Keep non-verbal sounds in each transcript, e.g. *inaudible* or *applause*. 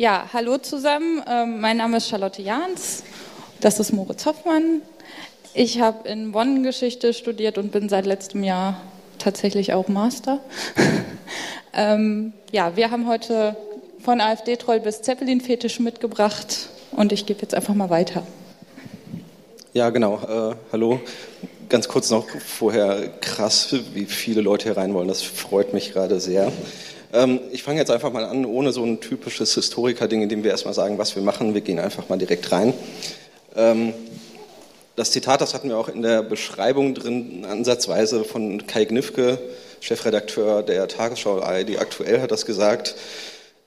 Ja, hallo zusammen. Ähm, mein Name ist Charlotte Jahns. Das ist Moritz Hoffmann. Ich habe in Bonn Geschichte studiert und bin seit letztem Jahr tatsächlich auch Master. *laughs* ähm, ja, wir haben heute von AfD-Troll bis Zeppelin-Fetisch mitgebracht und ich gebe jetzt einfach mal weiter. Ja, genau. Äh, hallo. Ganz kurz noch vorher krass, wie viele Leute hier rein wollen. Das freut mich gerade sehr. Ähm, ich fange jetzt einfach mal an, ohne so ein typisches Historiker-Ding, in dem wir erstmal sagen, was wir machen. Wir gehen einfach mal direkt rein. Ähm, das Zitat, das hatten wir auch in der Beschreibung drin, ansatzweise von Kai Gnifke, Chefredakteur der Tagesschau ARD aktuell, hat das gesagt.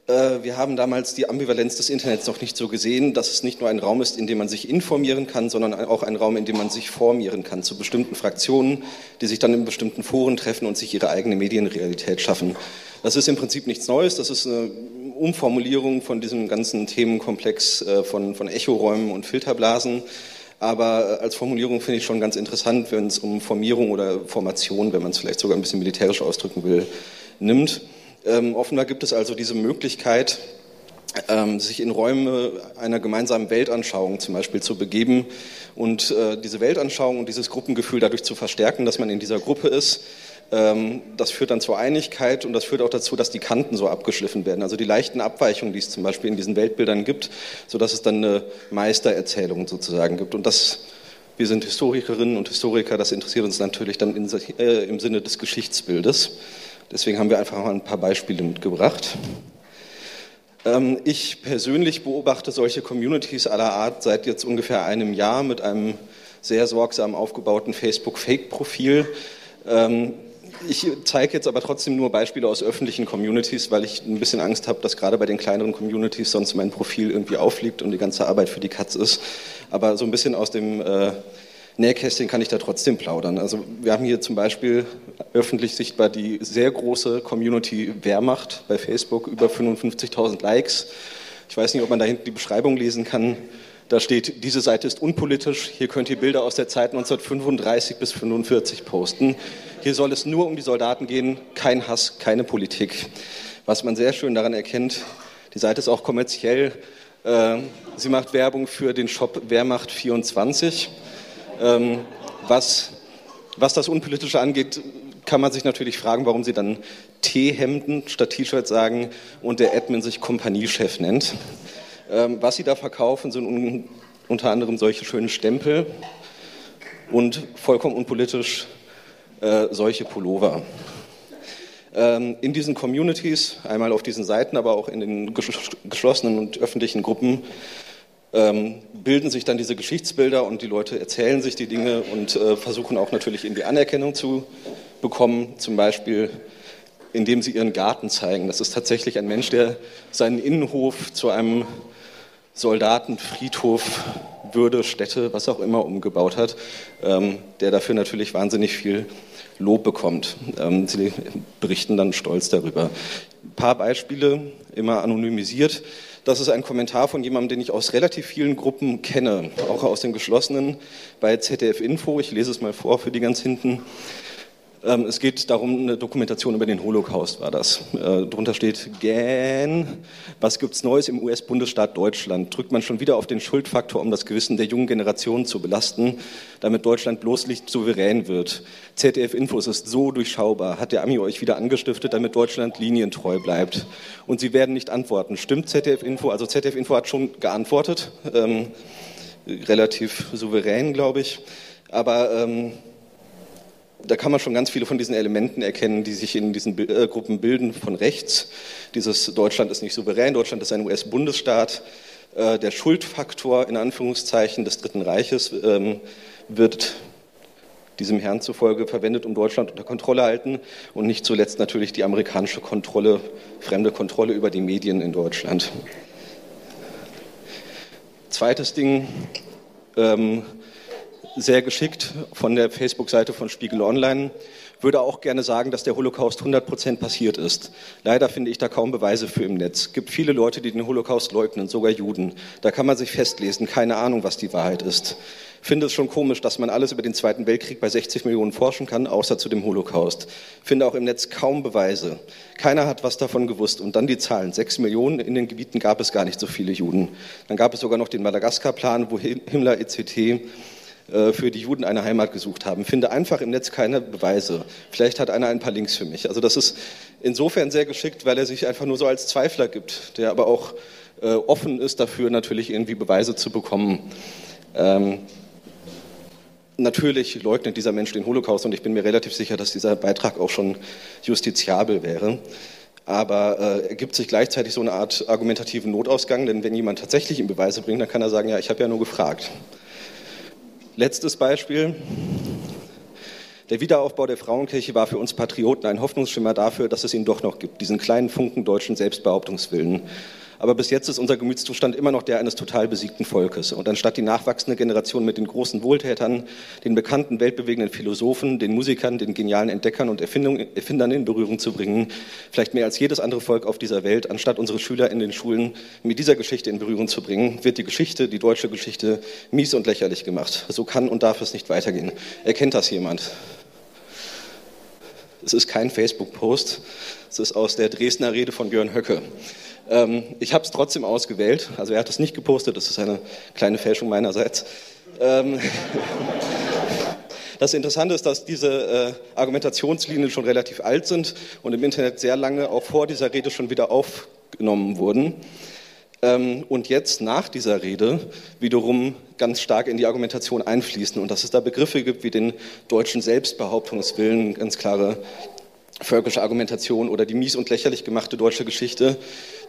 Äh, wir haben damals die Ambivalenz des Internets noch nicht so gesehen, dass es nicht nur ein Raum ist, in dem man sich informieren kann, sondern auch ein Raum, in dem man sich formieren kann zu bestimmten Fraktionen, die sich dann in bestimmten Foren treffen und sich ihre eigene Medienrealität schaffen. Das ist im Prinzip nichts Neues, das ist eine Umformulierung von diesem ganzen Themenkomplex äh, von, von Echoräumen und Filterblasen. Aber äh, als Formulierung finde ich schon ganz interessant, wenn es um Formierung oder Formation, wenn man es vielleicht sogar ein bisschen militärisch ausdrücken will, nimmt. Ähm, offenbar gibt es also diese Möglichkeit, ähm, sich in Räume einer gemeinsamen Weltanschauung zum Beispiel zu begeben und äh, diese Weltanschauung und dieses Gruppengefühl dadurch zu verstärken, dass man in dieser Gruppe ist. Ähm, das führt dann zur Einigkeit und das führt auch dazu, dass die Kanten so abgeschliffen werden. Also die leichten Abweichungen, die es zum Beispiel in diesen Weltbildern gibt, sodass es dann eine Meistererzählung sozusagen gibt. Und das wir sind Historikerinnen und Historiker, das interessiert uns natürlich dann in, äh, im Sinne des Geschichtsbildes. Deswegen haben wir einfach mal ein paar Beispiele mitgebracht. Ähm, ich persönlich beobachte solche Communities aller Art seit jetzt ungefähr einem Jahr mit einem sehr sorgsam aufgebauten Facebook-Fake-Profil. Ich zeige jetzt aber trotzdem nur Beispiele aus öffentlichen Communities, weil ich ein bisschen Angst habe, dass gerade bei den kleineren Communities sonst mein Profil irgendwie aufliegt und die ganze Arbeit für die Katz ist. Aber so ein bisschen aus dem äh, Nähkästchen kann ich da trotzdem plaudern. Also wir haben hier zum Beispiel öffentlich sichtbar die sehr große Community Wehrmacht bei Facebook, über 55.000 Likes. Ich weiß nicht, ob man da hinten die Beschreibung lesen kann. Da steht, diese Seite ist unpolitisch. Hier könnt ihr Bilder aus der Zeit 1935 bis 1945 posten. Hier soll es nur um die Soldaten gehen, kein Hass, keine Politik. Was man sehr schön daran erkennt, die Seite ist auch kommerziell. Äh, sie macht Werbung für den Shop Wehrmacht 24. Ähm, was, was das Unpolitische angeht, kann man sich natürlich fragen, warum sie dann T-Hemden statt T-Shirts sagen und der Admin sich Kompaniechef nennt. Ähm, was sie da verkaufen, sind un unter anderem solche schönen Stempel und vollkommen unpolitisch äh, solche Pullover. Ähm, in diesen Communities, einmal auf diesen Seiten, aber auch in den geschlossenen und öffentlichen Gruppen, ähm, bilden sich dann diese Geschichtsbilder und die Leute erzählen sich die Dinge und äh, versuchen auch natürlich in die Anerkennung zu bekommen, zum Beispiel indem sie ihren Garten zeigen. Das ist tatsächlich ein Mensch, der seinen Innenhof zu einem Soldatenfriedhof, Würde, Städte, was auch immer umgebaut hat, ähm, der dafür natürlich wahnsinnig viel Lob bekommt. Ähm, sie berichten dann stolz darüber. Ein paar Beispiele, immer anonymisiert. Das ist ein Kommentar von jemandem, den ich aus relativ vielen Gruppen kenne, auch aus den geschlossenen bei ZDF Info. Ich lese es mal vor für die ganz hinten. Ähm, es geht darum, eine Dokumentation über den Holocaust war das. Äh, drunter steht GAN. Was gibt's Neues im US-Bundesstaat Deutschland? Drückt man schon wieder auf den Schuldfaktor, um das Gewissen der jungen Generation zu belasten, damit Deutschland bloß nicht souverän wird? ZDF Infos ist so durchschaubar. Hat der Ami euch wieder angestiftet, damit Deutschland linientreu bleibt? Und Sie werden nicht antworten. Stimmt ZDF Info? Also ZDF Info hat schon geantwortet. Ähm, relativ souverän, glaube ich. Aber ähm, da kann man schon ganz viele von diesen Elementen erkennen, die sich in diesen äh, Gruppen bilden von rechts. Dieses Deutschland ist nicht souverän, Deutschland ist ein US-Bundesstaat. Äh, der Schuldfaktor in Anführungszeichen des Dritten Reiches ähm, wird diesem Herrn zufolge verwendet, um Deutschland unter Kontrolle halten und nicht zuletzt natürlich die amerikanische Kontrolle, fremde Kontrolle über die Medien in Deutschland. Zweites Ding, ähm, sehr geschickt von der Facebook-Seite von Spiegel Online. Würde auch gerne sagen, dass der Holocaust 100 Prozent passiert ist. Leider finde ich da kaum Beweise für im Netz. Gibt viele Leute, die den Holocaust leugnen, sogar Juden. Da kann man sich festlesen, keine Ahnung, was die Wahrheit ist. Finde es schon komisch, dass man alles über den Zweiten Weltkrieg bei 60 Millionen forschen kann, außer zu dem Holocaust. Finde auch im Netz kaum Beweise. Keiner hat was davon gewusst. Und dann die Zahlen. Sechs Millionen in den Gebieten gab es gar nicht so viele Juden. Dann gab es sogar noch den Madagaskar-Plan, wo Himmler ECT für die Juden eine Heimat gesucht haben. Finde einfach im Netz keine Beweise. Vielleicht hat einer ein paar Links für mich. Also das ist insofern sehr geschickt, weil er sich einfach nur so als Zweifler gibt, der aber auch äh, offen ist dafür, natürlich irgendwie Beweise zu bekommen. Ähm, natürlich leugnet dieser Mensch den Holocaust und ich bin mir relativ sicher, dass dieser Beitrag auch schon justiziabel wäre. Aber äh, ergibt sich gleichzeitig so eine Art argumentativen Notausgang, denn wenn jemand tatsächlich ihm Beweise bringt, dann kann er sagen, ja, ich habe ja nur gefragt. Letztes Beispiel. Der Wiederaufbau der Frauenkirche war für uns Patrioten ein Hoffnungsschimmer dafür, dass es ihn doch noch gibt, diesen kleinen Funken deutschen Selbstbehauptungswillen. Aber bis jetzt ist unser Gemütszustand immer noch der eines total besiegten Volkes. Und anstatt die nachwachsende Generation mit den großen Wohltätern, den bekannten weltbewegenden Philosophen, den Musikern, den genialen Entdeckern und Erfindern in Berührung zu bringen, vielleicht mehr als jedes andere Volk auf dieser Welt, anstatt unsere Schüler in den Schulen mit dieser Geschichte in Berührung zu bringen, wird die Geschichte, die deutsche Geschichte, mies und lächerlich gemacht. So kann und darf es nicht weitergehen. Erkennt das jemand? Es ist kein Facebook-Post, es ist aus der Dresdner Rede von Björn Höcke. Ähm, ich habe es trotzdem ausgewählt. Also er hat es nicht gepostet, das ist eine kleine Fälschung meinerseits. Ähm, *laughs* das Interessante ist, dass diese äh, Argumentationslinien schon relativ alt sind und im Internet sehr lange auch vor dieser Rede schon wieder aufgenommen wurden. Ähm, und jetzt nach dieser Rede wiederum ganz stark in die Argumentation einfließen und dass es da Begriffe gibt wie den deutschen Selbstbehauptungswillen, ganz klare völkische Argumentation oder die mies und lächerlich gemachte deutsche Geschichte,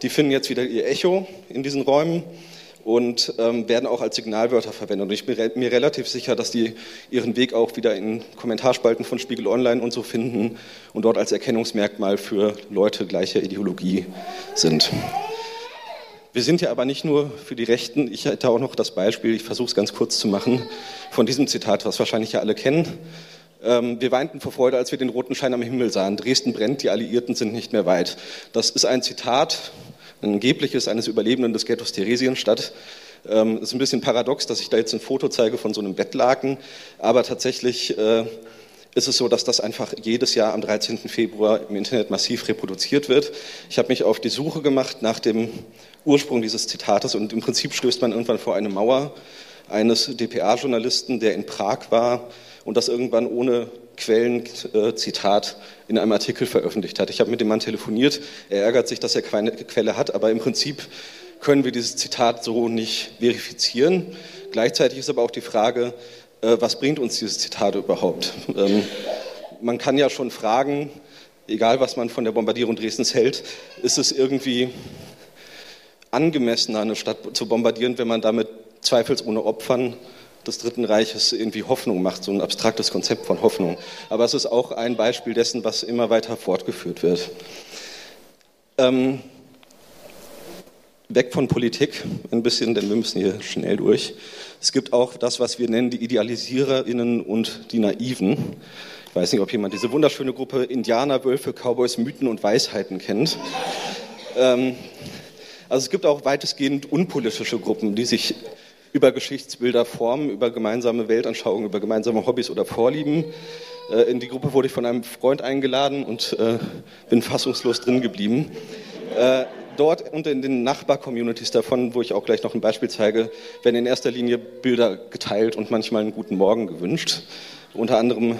die finden jetzt wieder ihr Echo in diesen Räumen und ähm, werden auch als Signalwörter verwendet. Und ich bin mir relativ sicher, dass die ihren Weg auch wieder in Kommentarspalten von Spiegel Online und so finden und dort als Erkennungsmerkmal für Leute gleicher Ideologie sind. Wir sind ja aber nicht nur für die Rechten. Ich hätte auch noch das Beispiel, ich versuche es ganz kurz zu machen, von diesem Zitat, was wahrscheinlich ja alle kennen. Ähm, wir weinten vor Freude, als wir den roten Schein am Himmel sahen. Dresden brennt, die Alliierten sind nicht mehr weit. Das ist ein Zitat, ein angebliches eines Überlebenden des Ghettos Theresienstadt. Es ähm, ist ein bisschen paradox, dass ich da jetzt ein Foto zeige von so einem Bettlaken, aber tatsächlich äh, ist es so, dass das einfach jedes Jahr am 13. Februar im Internet massiv reproduziert wird. Ich habe mich auf die Suche gemacht nach dem Ursprung dieses Zitates und im Prinzip stößt man irgendwann vor eine Mauer eines dpa-Journalisten, der in Prag war und das irgendwann ohne Quellenzitat äh, in einem Artikel veröffentlicht hat. Ich habe mit dem Mann telefoniert. Er ärgert sich, dass er keine Quelle hat, aber im Prinzip können wir dieses Zitat so nicht verifizieren. Gleichzeitig ist aber auch die Frage, äh, was bringt uns dieses Zitat überhaupt? Ähm, man kann ja schon fragen, egal was man von der Bombardierung Dresdens hält, ist es irgendwie angemessener, eine Stadt zu bombardieren, wenn man damit zweifelsohne Opfern des Dritten Reiches irgendwie Hoffnung macht, so ein abstraktes Konzept von Hoffnung. Aber es ist auch ein Beispiel dessen, was immer weiter fortgeführt wird. Ähm, weg von Politik ein bisschen, denn wir müssen hier schnell durch. Es gibt auch das, was wir nennen die IdealisiererInnen und die Naiven. Ich weiß nicht, ob jemand diese wunderschöne Gruppe Indianer, Wölfe, Cowboys, Mythen und Weisheiten kennt. Ähm, also es gibt auch weitestgehend unpolitische Gruppen, die sich über Geschichtsbilder formen, über gemeinsame Weltanschauungen, über gemeinsame Hobbys oder Vorlieben. Äh, in die Gruppe wurde ich von einem Freund eingeladen und äh, bin fassungslos drin geblieben. Äh, dort und in den Nachbar-Communities davon, wo ich auch gleich noch ein Beispiel zeige, werden in erster Linie Bilder geteilt und manchmal einen guten Morgen gewünscht. Unter anderem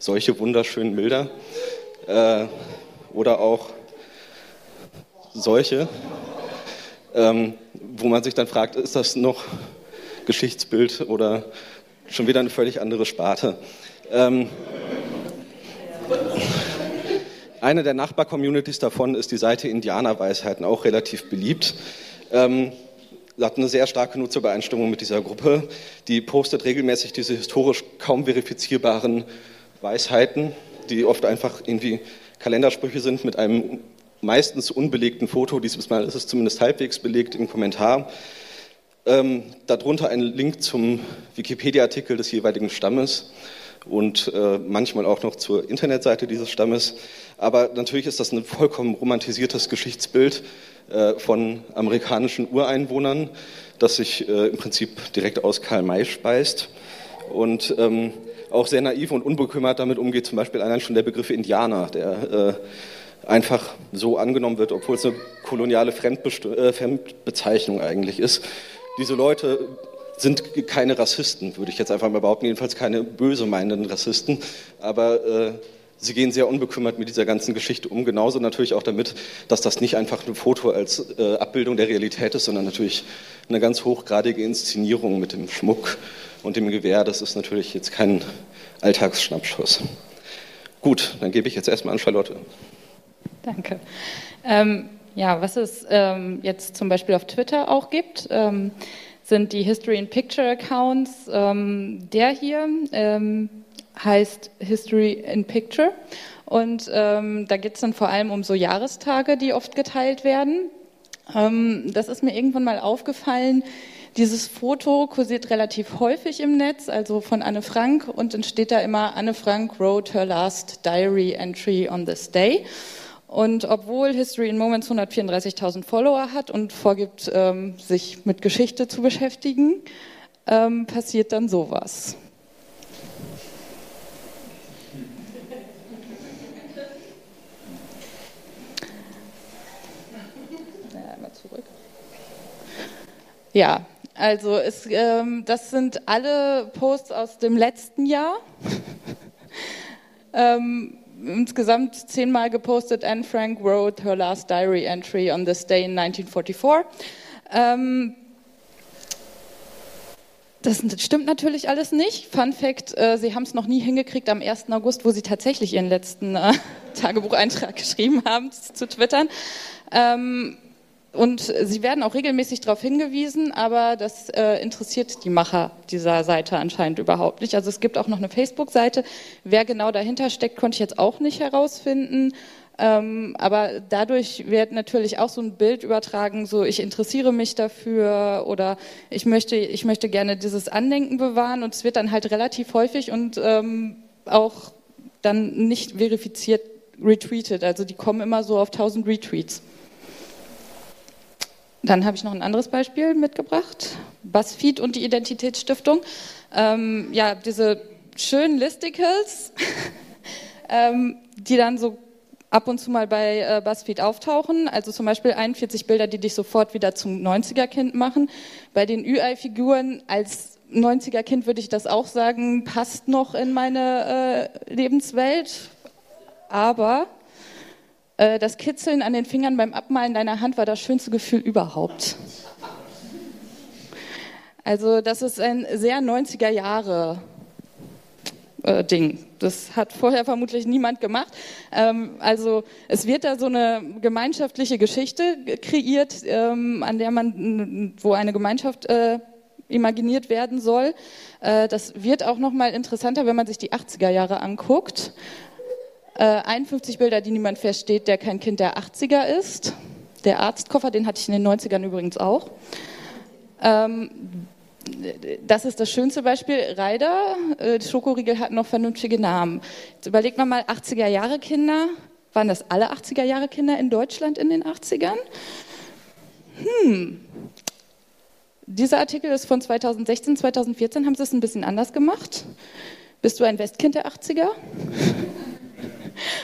solche wunderschönen Bilder. oder auch solche. Ähm, wo man sich dann fragt, ist das noch Geschichtsbild oder schon wieder eine völlig andere Sparte? Ähm, eine der Nachbar-Communities davon ist die Seite Indianerweisheiten, auch relativ beliebt. Ähm, hat eine sehr starke Nutzerbeeinstimmung mit dieser Gruppe. Die postet regelmäßig diese historisch kaum verifizierbaren Weisheiten, die oft einfach irgendwie Kalendersprüche sind mit einem meistens unbelegten Foto, dieses Mal ist es zumindest halbwegs belegt im Kommentar. Ähm, darunter ein Link zum Wikipedia-Artikel des jeweiligen Stammes und äh, manchmal auch noch zur Internetseite dieses Stammes. Aber natürlich ist das ein vollkommen romantisiertes Geschichtsbild äh, von amerikanischen Ureinwohnern, das sich äh, im Prinzip direkt aus Karl May speist und ähm, auch sehr naiv und unbekümmert damit umgeht, zum Beispiel allein schon der Begriff Indianer, der äh, einfach so angenommen wird, obwohl es eine koloniale äh, Fremdbezeichnung eigentlich ist. Diese Leute sind keine Rassisten, würde ich jetzt einfach mal behaupten, jedenfalls keine böse meinenden Rassisten, aber äh, sie gehen sehr unbekümmert mit dieser ganzen Geschichte um, genauso natürlich auch damit, dass das nicht einfach ein Foto als äh, Abbildung der Realität ist, sondern natürlich eine ganz hochgradige Inszenierung mit dem Schmuck und dem Gewehr. Das ist natürlich jetzt kein Alltagsschnappschuss. Gut, dann gebe ich jetzt erstmal an Charlotte. Danke. Ähm, ja, was es ähm, jetzt zum Beispiel auf Twitter auch gibt, ähm, sind die History in Picture Accounts. Ähm, der hier ähm, heißt History in Picture und ähm, da geht es dann vor allem um so Jahrestage, die oft geteilt werden. Das ist mir irgendwann mal aufgefallen. Dieses Foto kursiert relativ häufig im Netz, also von Anne Frank, und dann steht da immer, Anne Frank wrote her last diary entry on this day. Und obwohl History in Moments 134.000 Follower hat und vorgibt, ähm, sich mit Geschichte zu beschäftigen, ähm, passiert dann sowas. Ja, also es, ähm, das sind alle Posts aus dem letzten Jahr. *laughs* ähm, insgesamt zehnmal gepostet. Anne Frank wrote her last diary entry on this day in 1944. Ähm, das stimmt natürlich alles nicht. Fun Fact: äh, Sie haben es noch nie hingekriegt, am 1. August, wo Sie tatsächlich Ihren letzten äh, *laughs* Tagebucheintrag geschrieben haben, zu twittern. Ähm, und sie werden auch regelmäßig darauf hingewiesen, aber das äh, interessiert die Macher dieser Seite anscheinend überhaupt nicht. Also es gibt auch noch eine Facebook-Seite. Wer genau dahinter steckt, konnte ich jetzt auch nicht herausfinden. Ähm, aber dadurch wird natürlich auch so ein Bild übertragen, so ich interessiere mich dafür oder ich möchte, ich möchte gerne dieses Andenken bewahren und es wird dann halt relativ häufig und ähm, auch dann nicht verifiziert retweetet. Also die kommen immer so auf 1000 Retweets. Dann habe ich noch ein anderes Beispiel mitgebracht. BuzzFeed und die Identitätsstiftung. Ähm, ja, diese schönen Listicles, *laughs* ähm, die dann so ab und zu mal bei äh, BuzzFeed auftauchen. Also zum Beispiel 41 Bilder, die dich sofort wieder zum 90er-Kind machen. Bei den UI-Figuren als 90er-Kind würde ich das auch sagen, passt noch in meine äh, Lebenswelt. Aber äh, das Kitzeln an den Fingern beim Abmalen deiner Hand war das schönste Gefühl überhaupt. Also das ist ein sehr 90er Jahre äh, Ding. Das hat vorher vermutlich niemand gemacht. Ähm, also es wird da so eine gemeinschaftliche Geschichte kreiert, ähm, an der man, wo eine Gemeinschaft äh, imaginiert werden soll. das wird auch noch mal interessanter, wenn man sich die 80er Jahre anguckt. 51 äh, Bilder, die niemand versteht, der kein Kind der 80er ist. Der Arztkoffer, den hatte ich in den 90ern übrigens auch. Ähm, das ist das schönste Beispiel. Reider, äh, Schokoriegel hat noch vernünftige Namen. Jetzt überlegt man mal, 80er Jahre Kinder. Waren das alle 80er Jahre Kinder in Deutschland in den 80ern? Hm. Dieser Artikel ist von 2016, 2014 haben sie es ein bisschen anders gemacht. Bist du ein Westkind der 80er?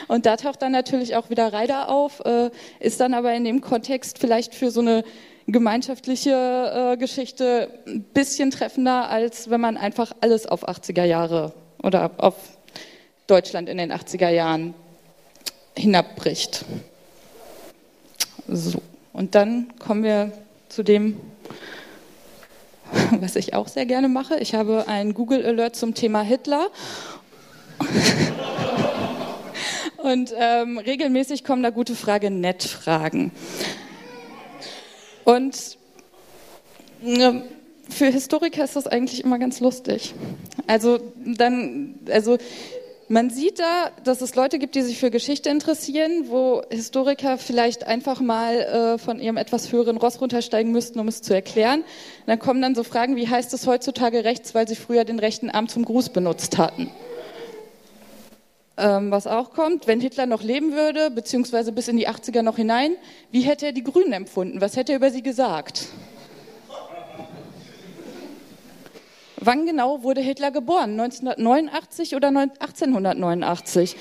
Und da taucht dann natürlich auch wieder Reider auf, äh, ist dann aber in dem Kontext vielleicht für so eine gemeinschaftliche äh, Geschichte ein bisschen treffender, als wenn man einfach alles auf 80er Jahre oder auf Deutschland in den 80er Jahren hinabbricht. So, und dann kommen wir zu dem, was ich auch sehr gerne mache. Ich habe einen Google Alert zum Thema Hitler. Und ähm, regelmäßig kommen da gute Frage, nett Fragen. Und äh, für Historiker ist das eigentlich immer ganz lustig. Also dann, also Man sieht da, dass es Leute gibt, die sich für Geschichte interessieren, wo Historiker vielleicht einfach mal äh, von ihrem etwas höheren Ross runtersteigen müssten, um es zu erklären. dann kommen dann so Fragen, wie heißt es heutzutage rechts, weil sie früher den rechten Arm zum Gruß benutzt hatten. Ähm, was auch kommt, wenn Hitler noch leben würde, beziehungsweise bis in die 80er noch hinein, wie hätte er die Grünen empfunden? Was hätte er über sie gesagt? Wann genau wurde Hitler geboren? 1989 oder 1889?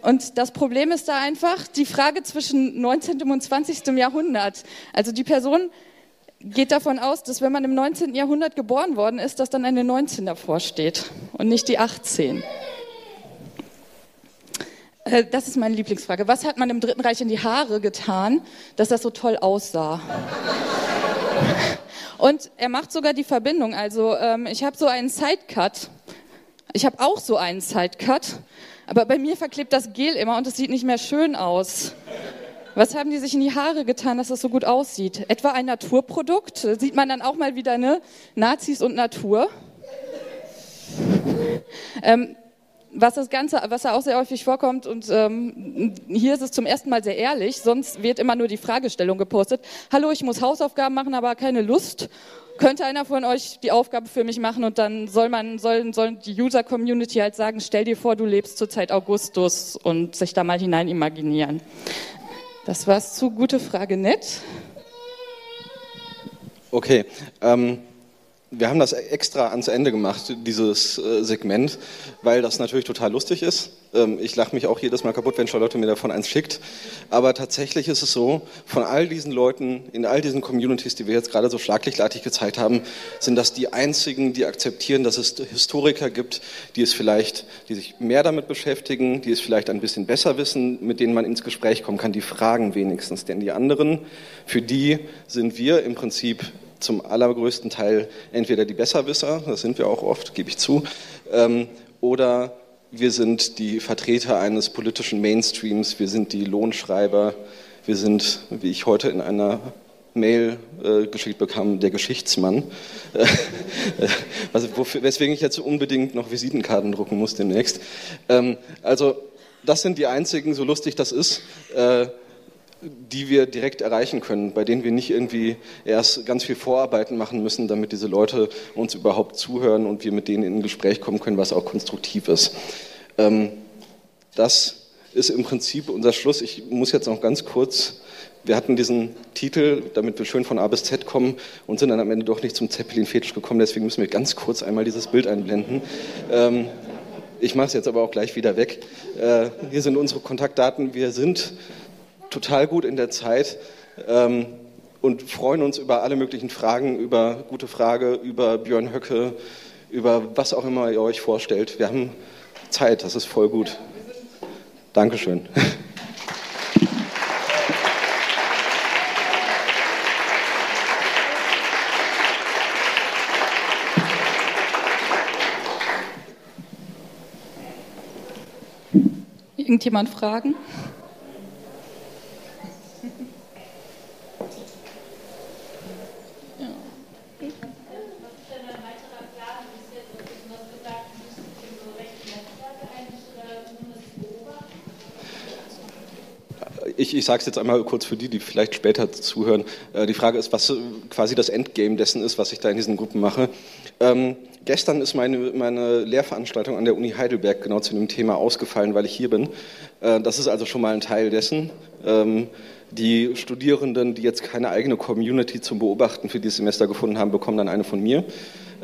Und das Problem ist da einfach die Frage zwischen 19. und 20. Jahrhundert. Also die Person geht davon aus, dass wenn man im 19. Jahrhundert geboren worden ist, dass dann eine 19 davor steht und nicht die 18. Äh, das ist meine Lieblingsfrage. Was hat man im Dritten Reich in die Haare getan, dass das so toll aussah? Und er macht sogar die Verbindung. Also ähm, ich habe so einen Sidecut. Ich habe auch so einen Sidecut. Aber bei mir verklebt das Gel immer und es sieht nicht mehr schön aus. Was haben die sich in die Haare getan, dass das so gut aussieht? Etwa ein Naturprodukt? Sieht man dann auch mal wieder, ne? Nazis und Natur. Ähm, was das Ganze, was da auch sehr häufig vorkommt, und ähm, hier ist es zum ersten Mal sehr ehrlich, sonst wird immer nur die Fragestellung gepostet. Hallo, ich muss Hausaufgaben machen, aber keine Lust. Könnte einer von euch die Aufgabe für mich machen und dann soll man, soll, soll die User-Community halt sagen, stell dir vor, du lebst zur Zeit Augustus und sich da mal hinein imaginieren. Das war's zu gute Frage nett. Okay. Ähm wir haben das extra ans Ende gemacht, dieses äh, Segment, weil das natürlich total lustig ist. Ähm, ich lache mich auch jedes Mal kaputt, wenn Charlotte mir davon eins schickt. Aber tatsächlich ist es so, von all diesen Leuten, in all diesen Communities, die wir jetzt gerade so schlaglichtartig gezeigt haben, sind das die einzigen, die akzeptieren, dass es Historiker gibt, die es vielleicht, die sich mehr damit beschäftigen, die es vielleicht ein bisschen besser wissen, mit denen man ins Gespräch kommen kann, die fragen wenigstens. Denn die anderen, für die sind wir im Prinzip zum allergrößten Teil entweder die Besserwisser, das sind wir auch oft, gebe ich zu, ähm, oder wir sind die Vertreter eines politischen Mainstreams, wir sind die Lohnschreiber, wir sind, wie ich heute in einer Mail äh, geschickt bekam, der Geschichtsmann. *laughs* also wofür, weswegen ich jetzt unbedingt noch Visitenkarten drucken muss demnächst. Ähm, also das sind die einzigen, so lustig das ist, äh, die wir direkt erreichen können, bei denen wir nicht irgendwie erst ganz viel Vorarbeiten machen müssen, damit diese Leute uns überhaupt zuhören und wir mit denen in ein Gespräch kommen können, was auch konstruktiv ist. Ähm, das ist im Prinzip unser Schluss. Ich muss jetzt noch ganz kurz, wir hatten diesen Titel, damit wir schön von A bis Z kommen und sind dann am Ende doch nicht zum Zeppelin-Fetisch gekommen, deswegen müssen wir ganz kurz einmal dieses Bild einblenden. Ähm, ich mache es jetzt aber auch gleich wieder weg. Äh, hier sind unsere Kontaktdaten. Wir sind total gut in der Zeit ähm, und freuen uns über alle möglichen Fragen, über Gute Frage, über Björn Höcke, über was auch immer ihr euch vorstellt. Wir haben Zeit, das ist voll gut. Dankeschön. Irgendjemand Fragen? Ich, sage es jetzt einmal kurz für die, die vielleicht später zuhören. Äh, die Frage ist, was quasi das Endgame dessen ist, was ich da in diesen Gruppen mache. Ähm, gestern ist meine, meine Lehrveranstaltung an der Uni Heidelberg genau zu dem Thema ausgefallen, weil ich hier bin. Äh, das ist also schon mal ein Teil dessen. Ähm, die Studierenden, die jetzt keine eigene Community zum Beobachten für dieses Semester gefunden haben, bekommen dann eine von mir.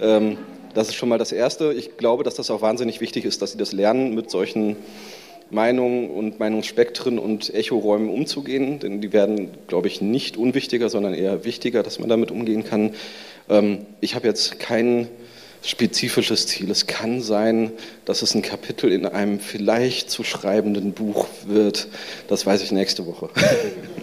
Ähm, das ist schon mal das Erste. Ich glaube, dass das auch wahnsinnig wichtig ist, dass sie das lernen, mit solchen Meinungen und Meinungsspektren und Echoräumen umzugehen, denn die werden, glaube ich, nicht unwichtiger, sondern eher wichtiger, dass man damit umgehen kann. Ähm, ich habe jetzt kein spezifisches Ziel. Es kann sein, dass es ein Kapitel in einem vielleicht zu schreibenden Buch wird. Das weiß ich nächste Woche. *laughs*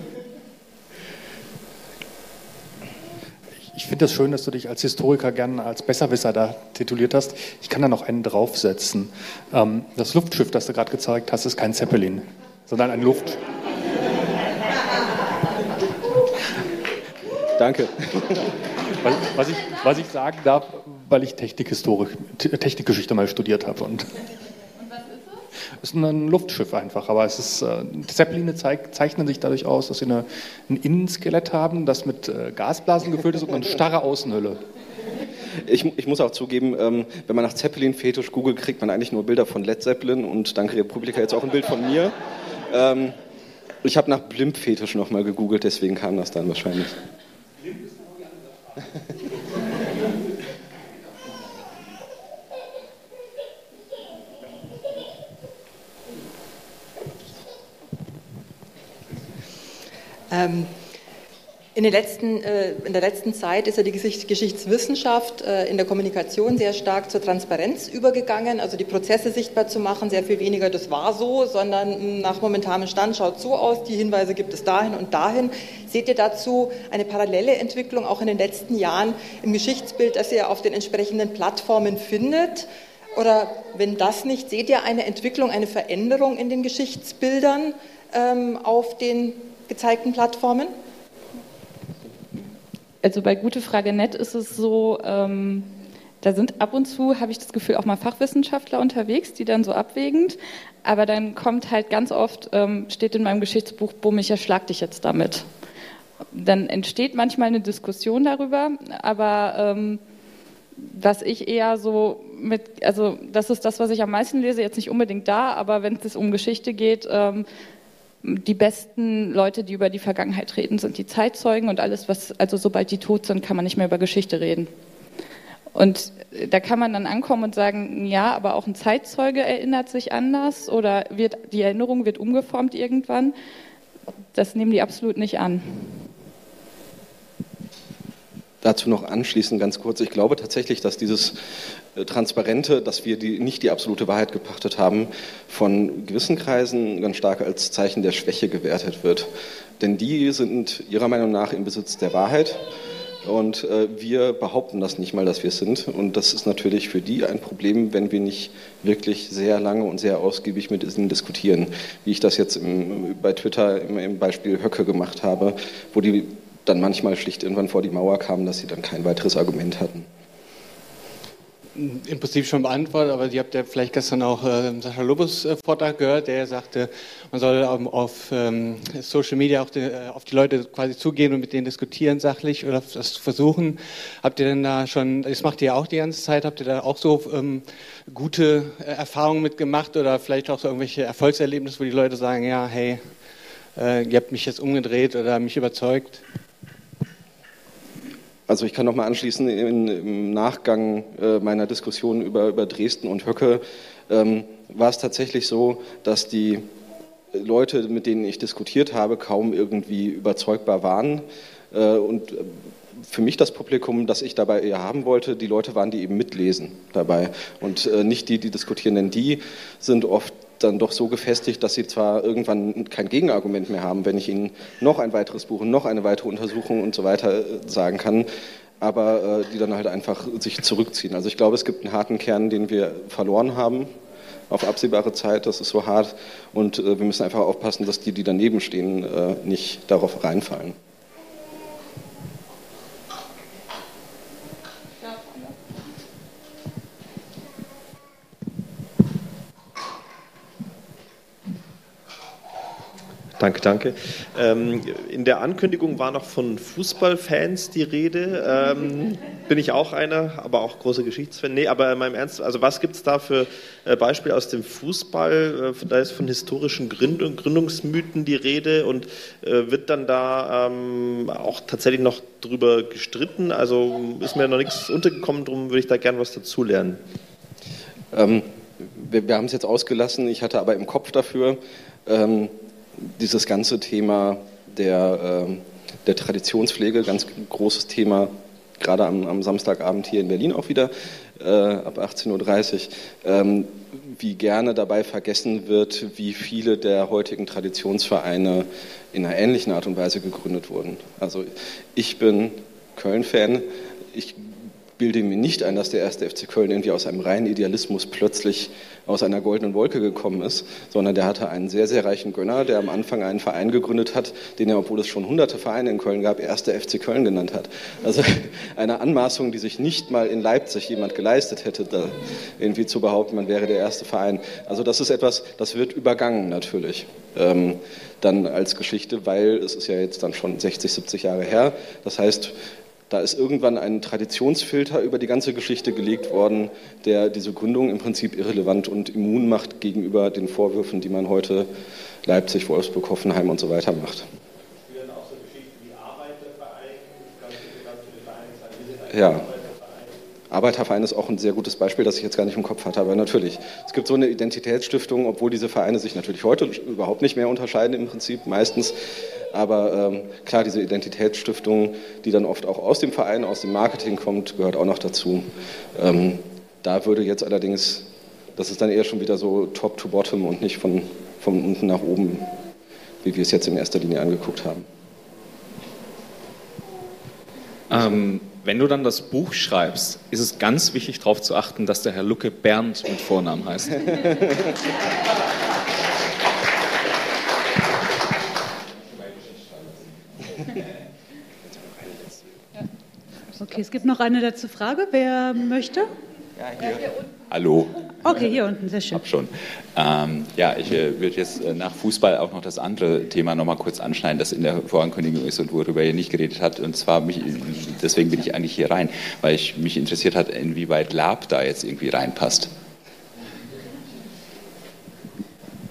Ich finde es das schön, dass du dich als Historiker gerne als Besserwisser da tituliert hast. Ich kann da noch einen draufsetzen. Ähm, das Luftschiff, das du gerade gezeigt hast, ist kein Zeppelin, sondern ein Luft. Danke. Was ich, was ich sagen darf, weil ich Technikgeschichte mal studiert habe. Und ist ein Luftschiff einfach. Aber es ist, äh, Zeppeline zeig, zeichnen sich dadurch aus, dass sie eine, ein Innenskelett haben, das mit äh, Gasblasen gefüllt ist und eine starre Außenhülle. Ich, ich, muss auch zugeben, ähm, wenn man nach Zeppelin-Fetisch googelt, kriegt man eigentlich nur Bilder von Led Zeppelin und dank Republika jetzt auch ein Bild von mir. Ähm, ich habe nach Blimp-Fetisch nochmal gegoogelt, deswegen kam das dann wahrscheinlich. Blimp ist Ähm, in, letzten, äh, in, der letzten Zeit ist ja die Geschichtswissenschaft äh, in der Kommunikation sehr stark zur Transparenz übergegangen, also die Prozesse sichtbar zu machen, sehr viel weniger, das war so, sondern hm, nach momentanem Stand schaut so aus, die Hinweise gibt es dahin und dahin. Seht ihr dazu eine parallele Entwicklung auch in den letzten Jahren im Geschichtsbild, das ihr auf den entsprechenden Plattformen findet? Oder wenn das nicht, seht ihr eine Entwicklung, eine Veränderung in den Geschichtsbildern ähm, auf den gezeigten Plattformen? Also bei Gute Frage Net ist es so, ähm, da sind ab und zu, habe ich das Gefühl, auch mal Fachwissenschaftler unterwegs, die dann so abwägend, aber dann kommt halt ganz oft, ähm, steht in meinem Geschichtsbuch, bumm, ich erschlag dich jetzt damit. Dann entsteht manchmal eine Diskussion darüber, aber ähm, was ich eher so mit, also das ist das, was ich am meisten lese, jetzt nicht unbedingt da, aber wenn es um Geschichte geht, ähm, die besten Leute, die über die Vergangenheit reden, sind die Zeitzeugen und alles, was, also sobald die tot sind, kann man nicht mehr über Geschichte reden. Und da kann man dann ankommen und sagen, ja, aber auch ein Zeitzeuge erinnert sich anders oder wird, die Erinnerung wird umgeformt irgendwann. Das nehmen die absolut nicht an. Dazu noch anschließend ganz kurz. Ich glaube tatsächlich, dass dieses äh, Transparente, dass wir die, nicht die absolute Wahrheit gepachtet haben, von gewissen Kreisen ganz stark als Zeichen der Schwäche gewertet wird. Denn die sind ihrer Meinung nach im Besitz der Wahrheit. Und äh, wir behaupten das nicht mal, dass wir es sind. Und das ist natürlich für die ein Problem, wenn wir nicht wirklich sehr lange und sehr ausgiebig mit ihnen diskutieren. Wie ich das jetzt im, bei Twitter im, im Beispiel Höcke gemacht habe, wo die dann manchmal schlicht irgendwann vor die Mauer kamen, dass sie dann kein weiteres Argument hatten. Im Prinzip schon beantwortet, aber ihr habt ja vielleicht gestern auch äh, Sascha Lobos äh, Vortrag gehört, der sagte, man soll auf, auf ähm, Social Media auch die, äh, auf die Leute quasi zugehen und mit denen diskutieren sachlich oder das versuchen. Habt ihr denn da schon, das macht ihr ja auch die ganze Zeit, habt ihr da auch so ähm, gute äh, Erfahrungen mitgemacht oder vielleicht auch so irgendwelche Erfolgserlebnisse, wo die Leute sagen, ja, hey, äh, ihr habt mich jetzt umgedreht oder mich überzeugt? Also ich kann noch mal anschließen, in, im Nachgang äh, meiner Diskussion über, über Dresden und Höcke ähm, war es tatsächlich so, dass die Leute, mit denen ich diskutiert habe, kaum irgendwie überzeugbar waren. Äh, und für mich das Publikum, das ich dabei eher haben wollte, die Leute waren, die eben mitlesen dabei und äh, nicht die, die diskutieren, denn die sind oft dann doch so gefestigt, dass sie zwar irgendwann kein Gegenargument mehr haben, wenn ich ihnen noch ein weiteres Buch und noch eine weitere Untersuchung und so weiter äh, sagen kann, aber äh, die dann halt einfach sich zurückziehen. Also ich glaube, es gibt einen harten Kern, den wir verloren haben auf absehbare Zeit, das ist so hart und äh, wir müssen einfach aufpassen, dass die, die daneben stehen, äh, nicht darauf reinfallen. Danke. Ähm, in der Ankündigung war noch von Fußballfans die Rede. Ähm, bin ich auch einer, aber auch großer Geschichtsfan. Nee, aber in meinem Ernst, also was gibt es da für äh, Beispiele aus dem Fußball? Äh, da ist von historischen Gründung, Gründungsmythen die Rede und äh, wird dann da ähm, auch tatsächlich noch drüber gestritten? Also ist mir noch nichts untergekommen, darum würde ich da gerne was dazulernen. Ähm, wir, wir haben es jetzt ausgelassen, ich hatte aber im Kopf dafür. Ähm, dieses ganze Thema der, äh, der Traditionspflege, ganz großes Thema, gerade am, am Samstagabend hier in Berlin auch wieder, äh, ab 18.30 Uhr, ähm, wie gerne dabei vergessen wird, wie viele der heutigen Traditionsvereine in einer ähnlichen Art und Weise gegründet wurden. Also ich bin Köln-Fan, ich bilde mir nicht ein, dass der erste FC Köln irgendwie aus einem reinen Idealismus plötzlich aus einer goldenen Wolke gekommen ist, sondern der hatte einen sehr, sehr reichen Gönner, der am Anfang einen Verein gegründet hat, den er, obwohl es schon hunderte Vereine in Köln gab, erster FC Köln genannt hat. Also *laughs* eine Anmaßung, die sich nicht mal in Leipzig jemand geleistet hätte, da irgendwie zu behaupten, man wäre der erste Verein. Also das ist etwas, das wird übergangen natürlich. Ähm, dann als Geschichte, weil es ist ja jetzt dann schon 60, 70 Jahre her. Das heißt, da ist irgendwann ein Traditionsfilter über die ganze Geschichte gelegt worden, der diese Gründung im Prinzip irrelevant und immun macht gegenüber den Vorwürfen, die man heute Leipzig, Wolfsburg, Hoffenheim und so weiter macht. Ja. Arbeiterverein ist auch ein sehr gutes Beispiel, das ich jetzt gar nicht im Kopf hatte, aber natürlich. Es gibt so eine Identitätsstiftung, obwohl diese Vereine sich natürlich heute überhaupt nicht mehr unterscheiden im Prinzip, meistens. Aber ähm, klar, diese Identitätsstiftung, die dann oft auch aus dem Verein, aus dem Marketing kommt, gehört auch noch dazu. Ähm, da würde jetzt allerdings, das ist dann eher schon wieder so top to bottom und nicht von, von unten nach oben, wie wir es jetzt in erster Linie angeguckt haben. Ähm, wenn du dann das Buch schreibst, ist es ganz wichtig darauf zu achten, dass der Herr Lucke Bernd mit Vornamen heißt. *laughs* Okay, es gibt noch eine letzte Frage. Wer möchte? Ja, hier. Hallo. Okay, hier unten, sehr schön. Hab schon. Ähm, ja, ich äh, würde jetzt äh, nach Fußball auch noch das andere Thema noch mal kurz anschneiden, das in der Vorankündigung ist und worüber ihr nicht geredet habt. Und zwar, mich, deswegen bin ich eigentlich hier rein, weil ich mich interessiert hat, inwieweit Lab da jetzt irgendwie reinpasst.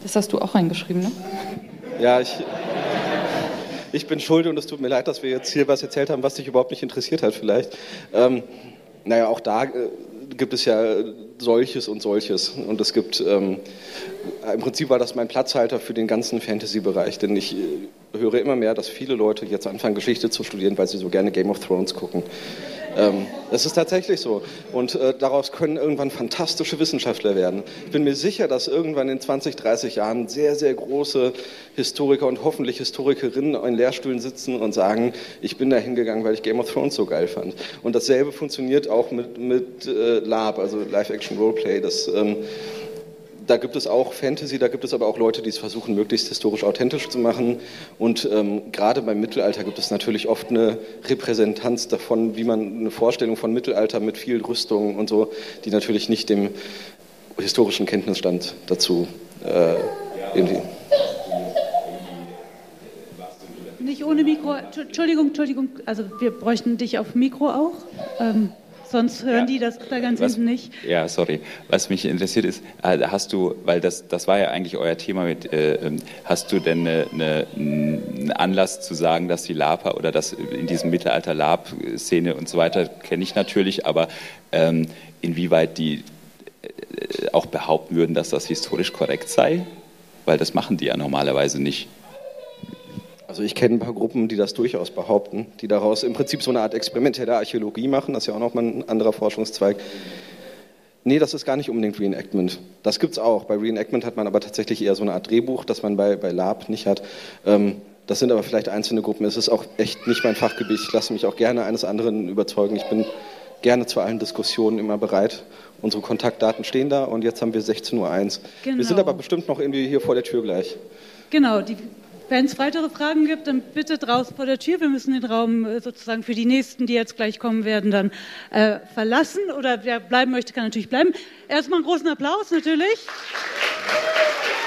Das hast du auch reingeschrieben, ne? Ja, ich, ich bin schuld und es tut mir leid, dass wir jetzt hier was erzählt haben, was dich überhaupt nicht interessiert hat vielleicht. Ähm, naja, auch da äh, gibt es ja solches und solches. Und es gibt, ähm, im Prinzip war das mein Platzhalter für den ganzen Fantasy-Bereich, denn ich äh, höre immer mehr, dass viele Leute jetzt anfangen, Geschichte zu studieren, weil sie so gerne Game of Thrones gucken. Ähm, das ist tatsächlich so. Und äh, daraus können irgendwann fantastische Wissenschaftler werden. Ich bin mir sicher, dass irgendwann in 20, 30 Jahren sehr, sehr große Historiker und hoffentlich Historikerinnen in Lehrstühlen sitzen und sagen, ich bin da hingegangen, weil ich Game of Thrones so geil fand. Und dasselbe funktioniert auch mit, mit äh, LARP, also Live-Action-Roleplay. Das ähm, da gibt es auch Fantasy, da gibt es aber auch Leute, die es versuchen, möglichst historisch authentisch zu machen. Und ähm, gerade beim Mittelalter gibt es natürlich oft eine Repräsentanz davon, wie man eine Vorstellung von Mittelalter mit viel Rüstung und so, die natürlich nicht dem historischen Kenntnisstand dazu äh, irgendwie. Nicht ohne Mikro. Entschuldigung, Entschuldigung. Also wir bräuchten dich auf Mikro auch. Ähm. Sonst hören ja. die das da ganz Was, hinten nicht. Ja, sorry. Was mich interessiert ist, äh, hast du, weil das, das war ja eigentlich euer Thema mit, äh, ähm, hast du denn eine, eine, einen Anlass zu sagen, dass die Lapa oder das in diesem Mittelalter Lab-Szene und so weiter kenne ich natürlich, aber ähm, inwieweit die äh, auch behaupten würden, dass das historisch korrekt sei? Weil das machen die ja normalerweise nicht. Also ich kenne ein paar Gruppen, die das durchaus behaupten, die daraus im Prinzip so eine Art experimentelle Archäologie machen. Das ist ja auch nochmal ein anderer Forschungszweig. Nee, das ist gar nicht unbedingt Reenactment. Das gibt es auch. Bei Reenactment hat man aber tatsächlich eher so eine Art Drehbuch, das man bei, bei Lab nicht hat. Ähm, das sind aber vielleicht einzelne Gruppen. Es ist auch echt nicht mein Fachgebiet. Ich lasse mich auch gerne eines anderen überzeugen. Ich bin gerne zu allen Diskussionen immer bereit. Unsere Kontaktdaten stehen da und jetzt haben wir 16.01 Uhr. Genau. Wir sind aber bestimmt noch irgendwie hier vor der Tür gleich. Genau, die wenn es weitere Fragen gibt, dann bitte draußen vor der Tür. Wir müssen den Raum äh, sozusagen für die Nächsten, die jetzt gleich kommen werden, dann äh, verlassen. Oder wer bleiben möchte, kann natürlich bleiben. Erstmal einen großen Applaus natürlich. Applaus